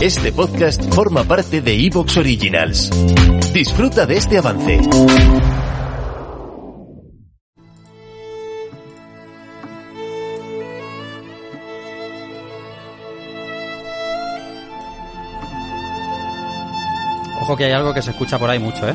Este podcast forma parte de Evox Originals. Disfruta de este avance. Ojo que hay algo que se escucha por ahí mucho, ¿eh?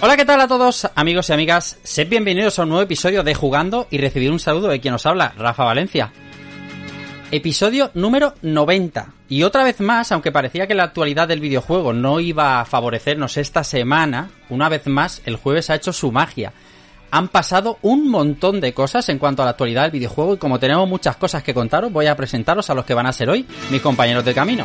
Hola, ¿qué tal a todos, amigos y amigas? Sed bienvenidos a un nuevo episodio de Jugando y recibir un saludo de quien nos habla, Rafa Valencia. Episodio número 90. Y otra vez más, aunque parecía que la actualidad del videojuego no iba a favorecernos esta semana, una vez más el jueves ha hecho su magia. Han pasado un montón de cosas en cuanto a la actualidad del videojuego y como tenemos muchas cosas que contaros, voy a presentaros a los que van a ser hoy mis compañeros de camino.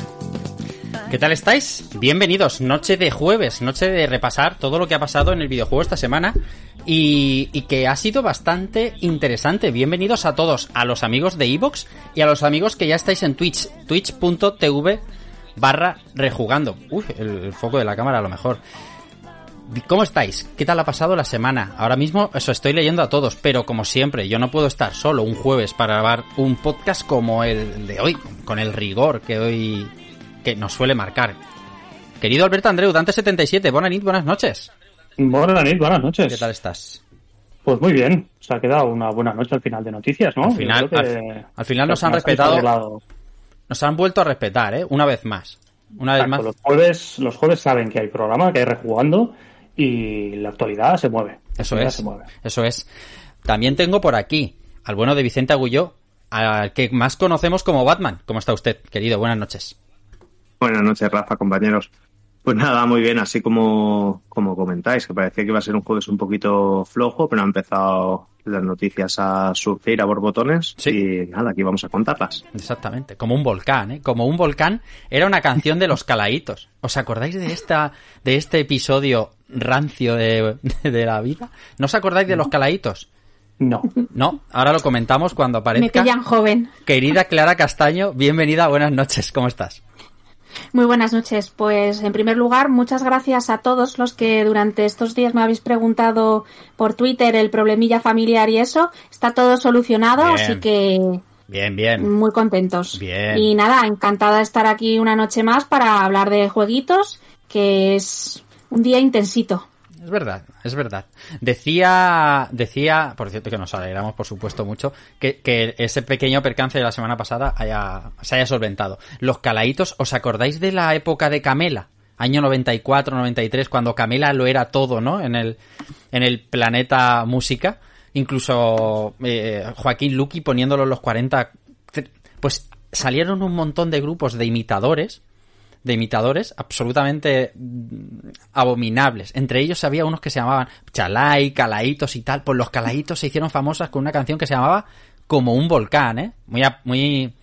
¿Qué tal estáis? Bienvenidos, noche de jueves, noche de repasar todo lo que ha pasado en el videojuego esta semana y, y que ha sido bastante interesante. Bienvenidos a todos, a los amigos de Evox y a los amigos que ya estáis en Twitch, twitch.tv barra rejugando. Uy, el, el foco de la cámara a lo mejor. ¿Cómo estáis? ¿Qué tal ha pasado la semana? Ahora mismo eso estoy leyendo a todos, pero como siempre, yo no puedo estar solo un jueves para grabar un podcast como el de hoy, con el rigor que hoy que nos suele marcar. Querido Alberto Andreu, Dante77, buenas nit, buenas noches. Buenas noches, buenas noches. ¿Qué tal estás? Pues muy bien, se ha quedado una buena noche al final de noticias, ¿no? Al final, Yo creo que- al, al final nos han respetado, nos han vuelto a respetar, ¿eh? Una vez más. Una vez Exacto, más. Los jueves, los jueves saben que hay programa, que hay rejugando y la actualidad se mueve. Eso es. se mueve. Eso es. También tengo por aquí al bueno de Vicente Agulló, al que más conocemos como Batman. ¿Cómo está usted, querido? Buenas noches. Buenas noches, Rafa, compañeros. Pues nada, muy bien, así como, como comentáis, que parecía que iba a ser un jueves un poquito flojo, pero han empezado las noticias a surgir a borbotones Sí. y nada, aquí vamos a contarlas. Exactamente, como un volcán, ¿eh? Como un volcán era una canción de los calaitos. ¿Os acordáis de esta de este episodio rancio de, de la vida? ¿No os acordáis de los calaitos? No. No, ahora lo comentamos cuando Me aparezca. pillan joven. Querida Clara Castaño, bienvenida, buenas noches, ¿cómo estás? Muy buenas noches. Pues en primer lugar, muchas gracias a todos los que durante estos días me habéis preguntado por Twitter el problemilla familiar y eso. Está todo solucionado, Bien. así que Bien, bien. muy contentos. Bien. Y nada, encantada de estar aquí una noche más para hablar de jueguitos, que es un día intensito. Es verdad, es verdad. Decía, decía, por cierto que nos alegramos por supuesto mucho, que, que ese pequeño percance de la semana pasada haya, se haya solventado. Los calaitos, ¿os acordáis de la época de Camela? Año 94, 93, cuando Camela lo era todo, ¿no? En el, en el planeta música. Incluso eh, Joaquín Luqui poniéndolo en los 40. Pues salieron un montón de grupos de imitadores de imitadores absolutamente mm, abominables. Entre ellos había unos que se llamaban Chalai, Calaitos y tal. Pues los Calaitos se hicieron famosas con una canción que se llamaba Como un volcán, ¿eh? Muy, a- muy,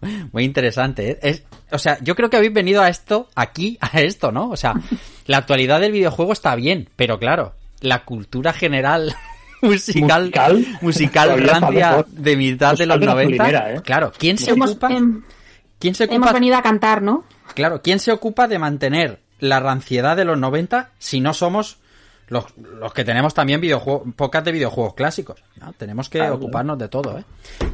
muy interesante. ¿eh? Es, o sea, yo creo que habéis venido a esto, aquí, a esto, ¿no? O sea, la actualidad del videojuego está bien, pero claro, la cultura general musical, Musical, rancia de mitad de los de 90. gasolinera, ¿eh? Claro, ¿quién se Hemos, ocupa? ¿Quién se hemos ocupa? venido a cantar, ¿no? Claro, ¿quién se ocupa de mantener la ranciedad de los 90 si no somos los, los que tenemos también videojuegos, pocas de videojuegos clásicos? ¿no? Tenemos que ocuparnos de todo, ¿eh?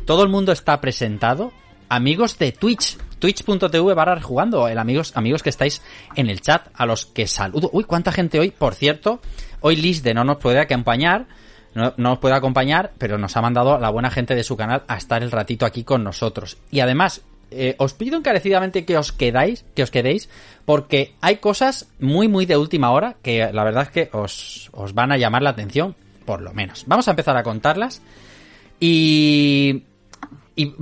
Todo el mundo está presentado. Amigos de Twitch, twitch.tv barra jugando, el amigos, amigos que estáis en el chat, a los que saludo. Uy, cuánta gente hoy, por cierto, hoy Liz de no nos puede acompañar, no, no nos puede acompañar, pero nos ha mandado la buena gente de su canal a estar el ratito aquí con nosotros. Y además, eh, os pido encarecidamente que os quedáis, que os quedéis, porque hay cosas muy, muy de última hora que la verdad es que os, os van a llamar la atención, por lo menos. Vamos a empezar a contarlas y, y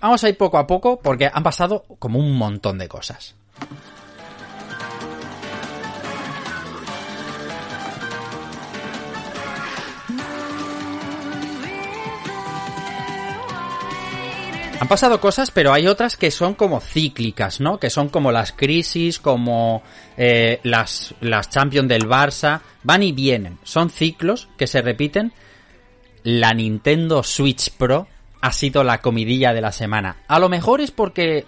vamos a ir poco a poco porque han pasado como un montón de cosas. Han pasado cosas, pero hay otras que son como cíclicas, ¿no? Que son como las crisis, como eh, las, las Champions del Barça. Van y vienen. Son ciclos que se repiten. La Nintendo Switch Pro ha sido la comidilla de la semana. A lo mejor es porque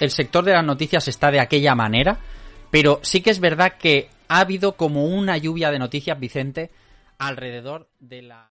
el sector de las noticias está de aquella manera, pero sí que es verdad que ha habido como una lluvia de noticias, Vicente, alrededor de la...